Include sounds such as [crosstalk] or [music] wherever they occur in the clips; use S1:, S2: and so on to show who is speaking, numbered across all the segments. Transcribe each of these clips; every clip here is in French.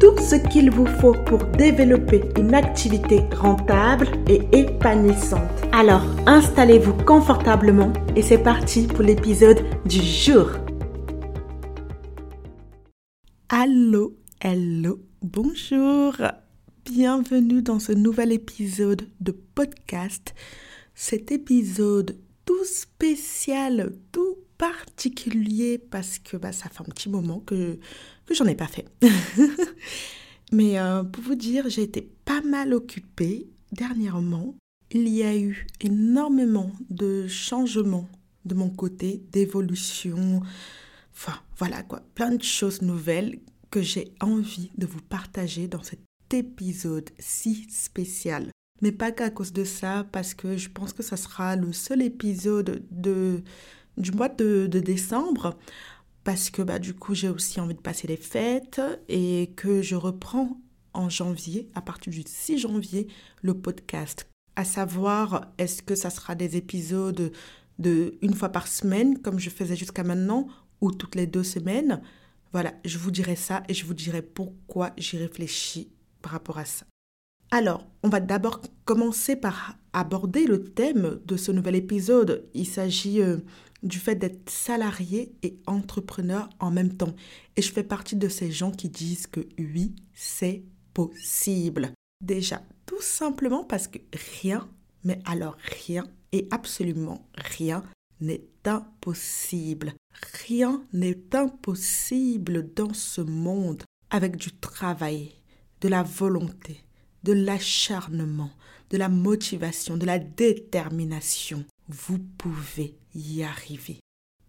S1: tout ce qu'il vous faut pour développer une activité rentable et épanouissante. Alors, installez-vous confortablement et c'est parti pour l'épisode du jour. Allô, hello, bonjour. Bienvenue dans ce nouvel épisode de podcast. Cet épisode tout spécial, tout particulier parce que bah, ça fait un petit moment que, que j'en ai pas fait. [laughs] Mais euh, pour vous dire, j'ai été pas mal occupée dernièrement. Il y a eu énormément de changements de mon côté, d'évolution. Enfin, voilà quoi, plein de choses nouvelles que j'ai envie de vous partager dans cet épisode si spécial. Mais pas qu'à cause de ça, parce que je pense que ça sera le seul épisode de du mois de, décembre parce que bah, du coup j'ai aussi envie de passer les fêtes et que je reprends en janvier, à partir du 6 janvier, le podcast. À savoir, est-ce que ça sera des épisodes de une fois par semaine, comme je faisais jusqu'à maintenant, ou toutes les deux semaines? Voilà, je vous dirai ça et je vous dirai pourquoi j'y réfléchis par rapport à ça. Alors, on va d'abord commencer par aborder le thème de ce nouvel épisode. Il s'agit euh, du fait d'être salarié et entrepreneur en même temps. Et je fais partie de ces gens qui disent que oui, c'est possible. Déjà, tout simplement parce que rien, mais alors rien et absolument rien n'est impossible. Rien n'est impossible dans ce monde avec du travail, de la volonté, de l'acharnement, de la motivation, de la détermination. Vous pouvez y arriver.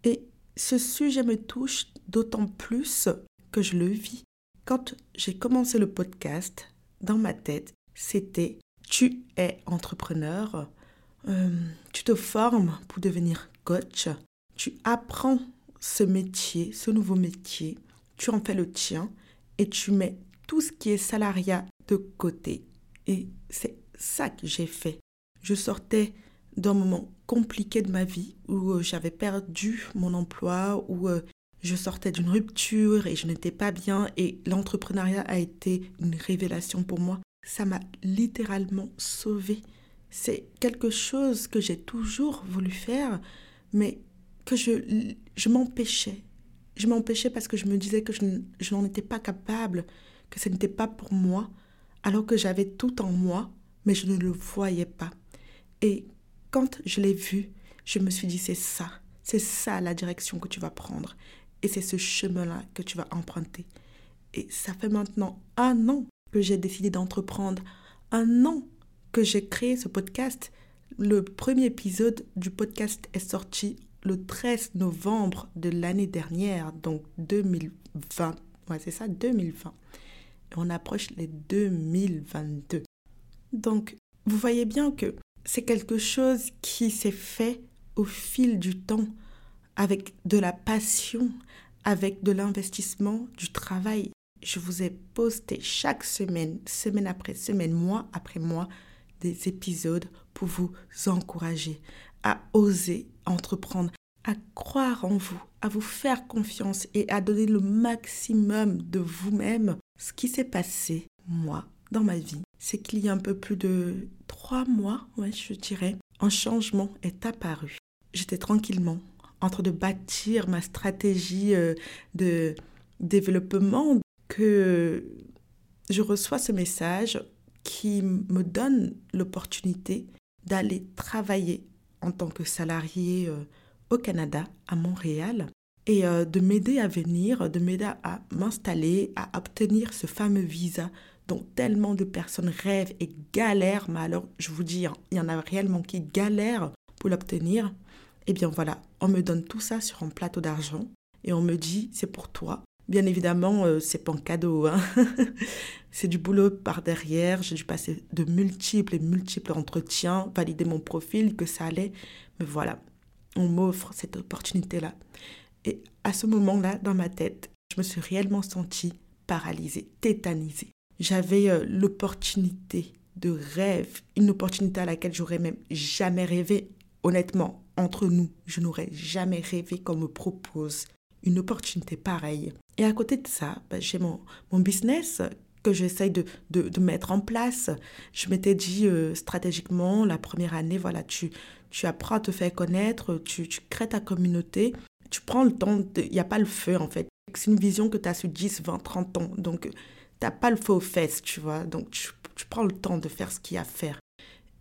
S1: Et ce sujet me touche d'autant plus que je le vis. Quand j'ai commencé le podcast, dans ma tête, c'était tu es entrepreneur, euh, tu te formes pour devenir coach, tu apprends ce métier, ce nouveau métier, tu en fais le tien et tu mets tout ce qui est salariat de côté. Et c'est ça que j'ai fait. Je sortais d'un moment compliqué de ma vie où euh, j'avais perdu mon emploi, où euh, je sortais d'une rupture et je n'étais pas bien et l'entrepreneuriat a été une révélation pour moi. Ça m'a littéralement sauvée. C'est quelque chose que j'ai toujours voulu faire, mais que je, je m'empêchais. Je m'empêchais parce que je me disais que je n'en étais pas capable, que ce n'était pas pour moi, alors que j'avais tout en moi, mais je ne le voyais pas. Et quand je l'ai vu, je me suis dit, c'est ça, c'est ça la direction que tu vas prendre. Et c'est ce chemin-là que tu vas emprunter. Et ça fait maintenant un an que j'ai décidé d'entreprendre, un an que j'ai créé ce podcast. Le premier épisode du podcast est sorti le 13 novembre de l'année dernière, donc 2020. Ouais, c'est ça, 2020. Et on approche les 2022. Donc, vous voyez bien que c'est quelque chose qui s'est fait au fil du temps, avec de la passion, avec de l'investissement, du travail. Je vous ai posté chaque semaine, semaine après semaine, mois après mois, des épisodes pour vous encourager à oser entreprendre, à croire en vous, à vous faire confiance et à donner le maximum de vous-même. Ce qui s'est passé, moi, dans ma vie, c'est qu'il y a un peu plus de trois mois, ouais, je dirais, un changement est apparu. J'étais tranquillement en train de bâtir ma stratégie euh, de développement que je reçois ce message qui me donne l'opportunité d'aller travailler en tant que salarié euh, au Canada, à Montréal, et euh, de m'aider à venir, de m'aider à m'installer, à obtenir ce fameux visa dont tellement de personnes rêvent et galèrent, mais alors je vous dis, hein, il y en a réellement qui galèrent pour l'obtenir. Eh bien voilà, on me donne tout ça sur un plateau d'argent et on me dit, c'est pour toi, Bien évidemment, euh, c'est pas un cadeau. Hein. [laughs] c'est du boulot par derrière. J'ai dû passer de multiples et multiples entretiens, valider mon profil, que ça allait. Mais voilà, on m'offre cette opportunité-là. Et à ce moment-là, dans ma tête, je me suis réellement sentie paralysée, tétanisée. J'avais euh, l'opportunité de rêve, une opportunité à laquelle j'aurais même jamais rêvé. Honnêtement, entre nous, je n'aurais jamais rêvé qu'on me propose une opportunité pareille. Et à côté de ça, bah, j'ai mon, mon business que j'essaye de, de, mettre en place. Je m'étais dit euh, stratégiquement, la première année, voilà, tu, tu apprends à te faire connaître, tu, tu crées ta communauté, tu prends le temps, il n'y a pas le feu en fait. C'est une vision que tu as sur 10, 20, 30 ans. Donc, tu n'as pas le feu aux fesses, tu vois. Donc, tu, prends le temps de faire ce qu'il y a à faire.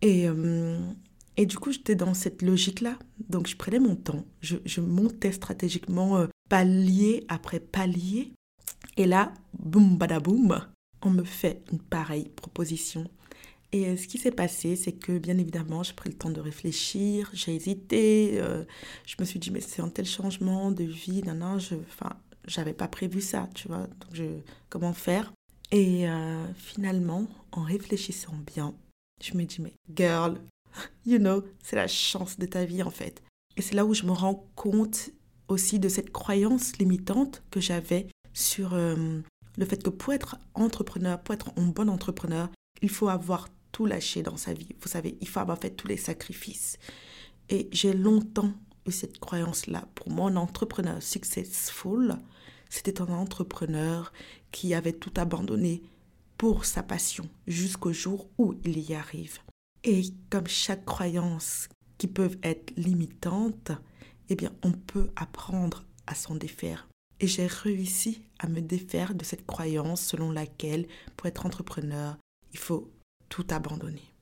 S1: Et, euh, et du coup, j'étais dans cette logique-là. Donc, je prenais mon temps. Je, je montais stratégiquement euh, palier après palier. Et là, boum, badaboum, on me fait une pareille proposition. Et euh, ce qui s'est passé, c'est que bien évidemment, j'ai pris le temps de réfléchir, j'ai hésité, je me suis dit, mais c'est un tel changement de vie, non, non, je, enfin, j'avais pas prévu ça, tu vois, donc je, comment faire? Et finalement, en réfléchissant bien, je me dis, mais girl, you know, c'est la chance de ta vie en fait. Et c'est là où je me rends compte aussi de cette croyance limitante que j'avais sur euh, le fait que pour être entrepreneur, pour être un bon entrepreneur, il faut avoir tout lâché dans sa vie. Vous savez, il faut avoir fait tous les sacrifices. Et j'ai longtemps eu cette croyance-là. Pour moi, un entrepreneur successful, c'était un entrepreneur qui avait tout abandonné pour sa passion jusqu'au jour où il y arrive. Et comme chaque croyance qui peut être limitante, eh bien, on peut apprendre à s'en défaire. Et j'ai réussi à me défaire de cette croyance selon laquelle, pour être entrepreneur, il faut tout abandonner.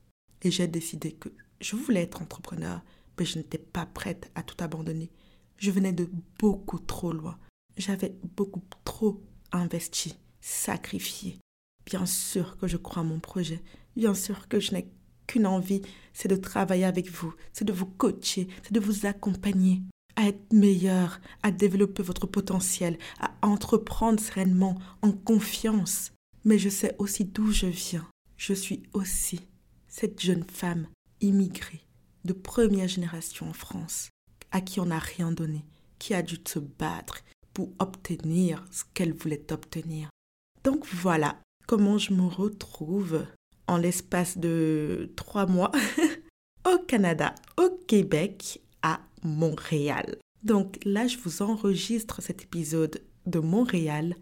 S1: Et j'ai décidé que je voulais être entrepreneur, mais je n'étais pas prête à tout abandonner. Je venais de beaucoup trop loin. J'avais beaucoup trop investi, sacrifié. Bien sûr que je crois à mon projet. Bien sûr que je n'ai qu'une envie, c'est de travailler avec vous, c'est de vous coacher, c'est de vous accompagner à être meilleur, à développer votre potentiel, à entreprendre sereinement, en confiance. Mais je sais aussi d'où je viens. Je suis aussi cette jeune femme immigrée de première génération en France, à qui on n'a rien donné, qui a dû se battre obtenir ce qu'elle voulait obtenir. Donc voilà comment je me retrouve en l'espace de trois mois [laughs] au Canada, au Québec, à Montréal. Donc là, je vous enregistre cet épisode de Montréal,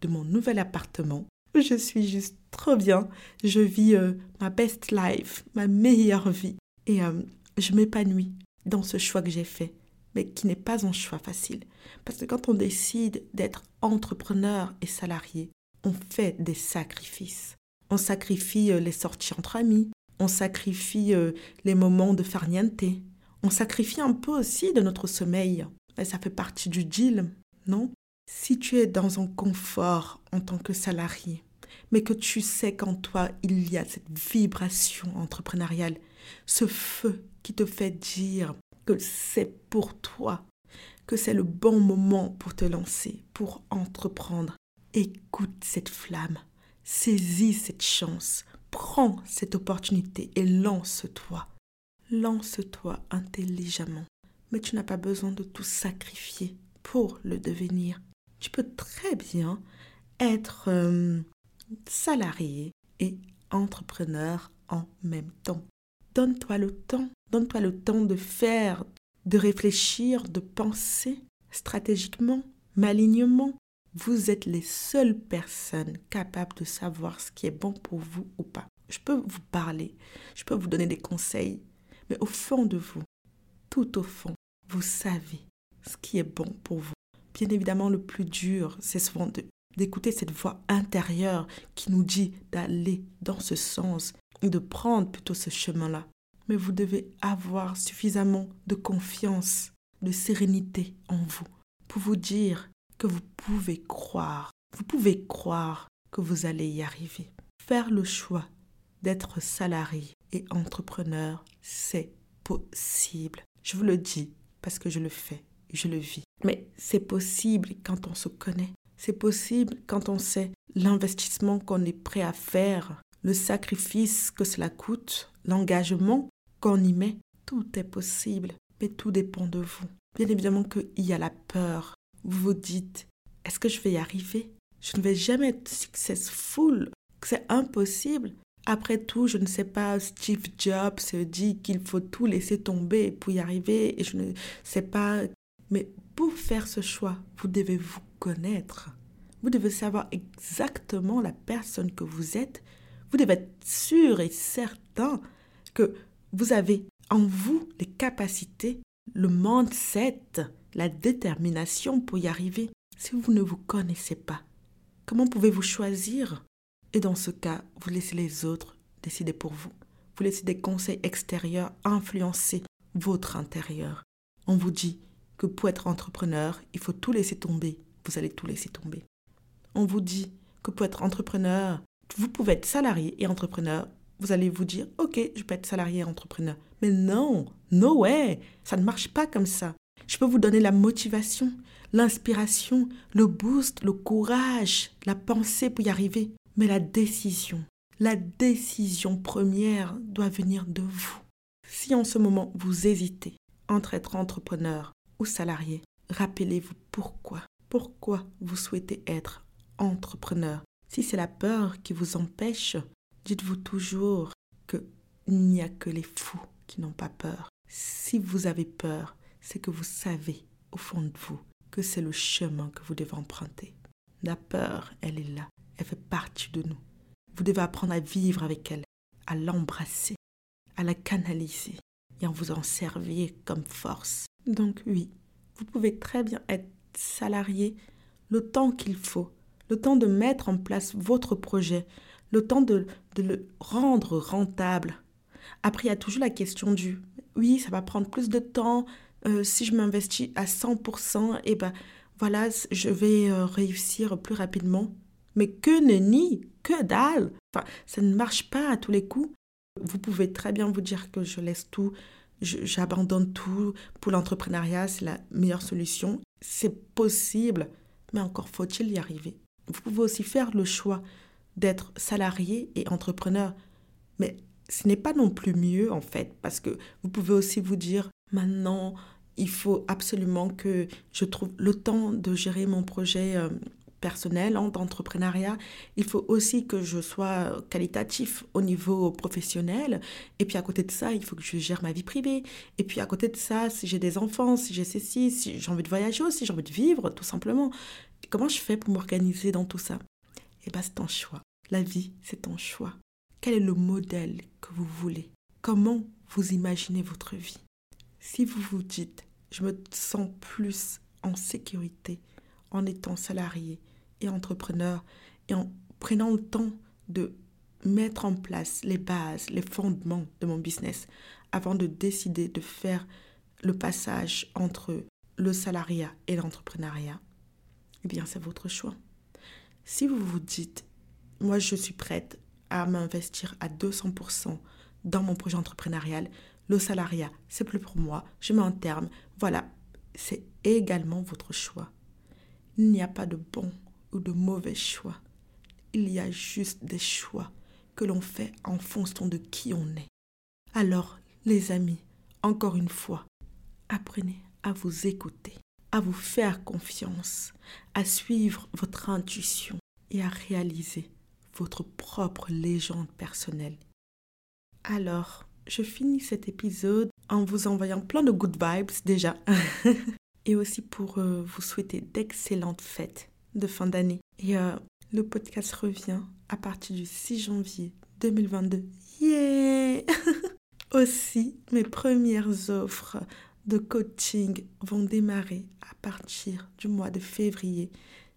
S1: de mon nouvel appartement. Je suis juste trop bien. Je vis euh, ma best life, ma meilleure vie. Et euh, je m'épanouis dans ce choix que j'ai fait, mais qui n'est pas un choix facile. Parce que quand on décide d'être entrepreneur et salarié, on fait des sacrifices. On sacrifie euh, les sorties entre amis. On sacrifie euh, les moments de farniente. On sacrifie un peu aussi de notre sommeil. Et ça fait partie du deal, non? Si tu es dans un confort en tant que salarié, mais que tu sais qu'en toi, il y a cette vibration entrepreneuriale, ce feu qui te fait dire que c'est pour toi, que c'est le bon moment pour te lancer, pour entreprendre. Écoute cette flamme. Saisis cette chance, prends cette opportunité et lance-toi. Lance-toi intelligemment. Mais tu n'as pas besoin de tout sacrifier pour le devenir. Tu peux très bien être euh, salarié et entrepreneur en même temps. Donne-toi le temps. Donne-toi le temps de faire, de réfléchir, de penser stratégiquement, malignement, vous êtes les seules personnes capables de savoir ce qui est bon pour vous ou pas. Je peux vous parler, je peux vous donner des conseils, mais au fond de vous, tout au fond, vous savez ce qui est bon pour vous. Bien évidemment, le plus dur, c'est souvent d'écouter cette voix intérieure qui nous dit d'aller dans ce sens de prendre plutôt ce chemin-là. Mais vous devez avoir suffisamment de confiance, de sérénité en vous pour vous dire que vous pouvez croire. Vous pouvez croire que vous allez y arriver. Faire le choix d'être salarié et entrepreneur, c'est possible. Je vous le dis parce que je le fais, je le vis. Mais c'est possible quand on se connaît. C'est possible quand on sait l'investissement qu'on est prêt à faire, le sacrifice que cela coûte, l'engagement qu'on y met. Tout est possible, mais tout dépend de vous. Bien évidemment qu'il y a la peur. Vous vous dites, est-ce que je vais y arriver? Je ne vais jamais être successful. C'est impossible. Après tout, je ne sais pas, Steve Jobs dit qu'il faut tout laisser tomber pour y arriver et je ne sais pas. Mais pour faire ce choix, vous devez vous connaître. Vous devez savoir exactement la personne que vous êtes. Vous devez être sûr et certain que vous avez en vous les capacités, le mindset, la détermination pour y arriver. Si vous ne vous connaissez pas, comment pouvez-vous choisir? Et dans ce cas, vous laissez les autres décider pour vous. Vous laissez des conseils extérieurs influencer votre intérieur. On vous dit que pour être entrepreneur, il faut tout laisser tomber. Vous allez tout laisser tomber. On vous dit que pour être entrepreneur, vous pouvez être salarié et entrepreneur. Vous allez vous dire, ok, je peux être salarié et entrepreneur. Mais non, no way, ça ne marche pas comme ça. Je peux vous donner la motivation, l'inspiration, le boost, le courage, la pensée pour y arriver. Mais la décision, la décision première doit venir de vous. Si en ce moment vous hésitez entre être entrepreneur ou salarié, rappelez-vous pourquoi. Pourquoi vous souhaitez être entrepreneur? Si c'est la peur qui vous empêche, dites-vous toujours qu'il n'y a que les fous qui n'ont pas peur. Si vous avez peur, c'est que vous savez au fond de vous que c'est le chemin que vous devez emprunter. La peur, elle est là, elle fait partie de nous. Vous devez apprendre à vivre avec elle, à l'embrasser, à la canaliser et en vous en servir comme force. Donc oui, vous pouvez très bien être salarié le temps qu'il faut, le temps de mettre en place votre projet, le temps de, le rendre rentable. Après, il y a toujours la question du oui, ça va prendre plus de temps, euh, si je m'investis à 100%, et eh ben voilà, je vais euh, réussir plus rapidement. Mais que nenni, que dalle. Enfin, ça ne marche pas à tous les coups. Vous pouvez très bien vous dire que je laisse tout, j'abandonne tout pour l'entrepreneuriat, c'est la meilleure solution. C'est possible, mais encore faut-il y arriver. Vous pouvez aussi faire le choix d'être salarié et entrepreneur. Mais ce n'est pas non plus mieux en fait, parce que vous pouvez aussi vous dire, maintenant, il faut absolument que je trouve le temps de gérer mon projet euh, personnel hein, d'entrepreneuriat. Il faut aussi que je sois qualitatif au niveau professionnel. Et puis à côté de ça, il faut que je gère ma vie privée. Et puis à côté de ça, si j'ai des enfants, si j'ai ceci, si j'ai envie de voyager aussi, j'ai envie de vivre, tout simplement. Comment je fais pour m'organiser dans tout ça? Eh bien, c'est un choix. La vie, c'est un choix. Quel est le modèle que vous voulez? Comment vous imaginez votre vie? Si vous vous dites, je me sens plus en sécurité en étant salarié et entrepreneur et en prenant le temps de mettre en place les bases, les fondements de mon business avant de décider de faire le passage entre le salariat et l'entrepreneuriat, eh bien c'est votre choix. Si vous vous dites, moi je suis prête à m'investir à 200% dans mon projet entrepreneurial, le salariat, c'est plus pour moi, je mets un terme, voilà, c'est également votre choix. Il n'y a pas de bon ou de mauvais choix. Il y a juste des choix que l'on fait en fonction de qui on est. Alors, les amis, encore une fois, apprenez à vous écouter à vous faire confiance, à suivre votre intuition et à réaliser votre propre légende personnelle. Alors, je finis cet épisode en vous envoyant plein de good vibes déjà [laughs] et aussi pour euh, vous souhaiter d'excellentes fêtes de fin d'année. Et euh, le podcast revient à partir du 6 janvier 2022. Yeah [laughs] Aussi, mes premières offres de coaching vont démarrer à partir du mois de février.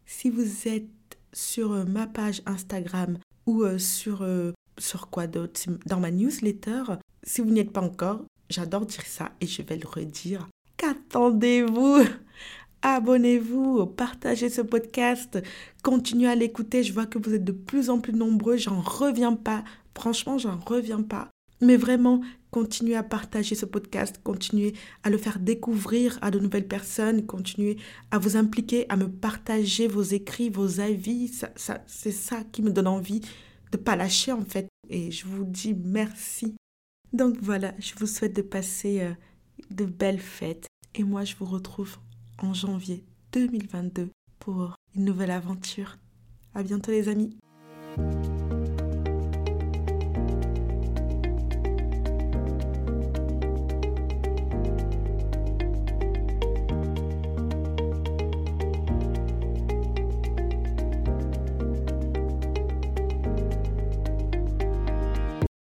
S1: Si vous êtes sur euh, ma page Instagram ou euh, sur, euh, sur quoi d'autre, dans ma newsletter, si vous n'y êtes pas encore, j'adore dire ça et je vais le redire. Qu'attendez-vous? [laughs] Abonnez-vous, partagez ce podcast, continuez à l'écouter. Je vois que vous êtes de plus en plus nombreux, j'en reviens pas. Franchement, j'en reviens pas. Mais vraiment, continuez à partager ce podcast, continuez à le faire découvrir à de nouvelles personnes, continuez à vous impliquer, à me partager vos écrits, vos avis. Ça, c'est ça qui me donne envie de pas lâcher en fait. Et je vous dis merci. Donc voilà, je vous souhaite de passer euh, de belles fêtes. Et moi, je vous retrouve en janvier 2022 pour une nouvelle aventure. À bientôt les amis.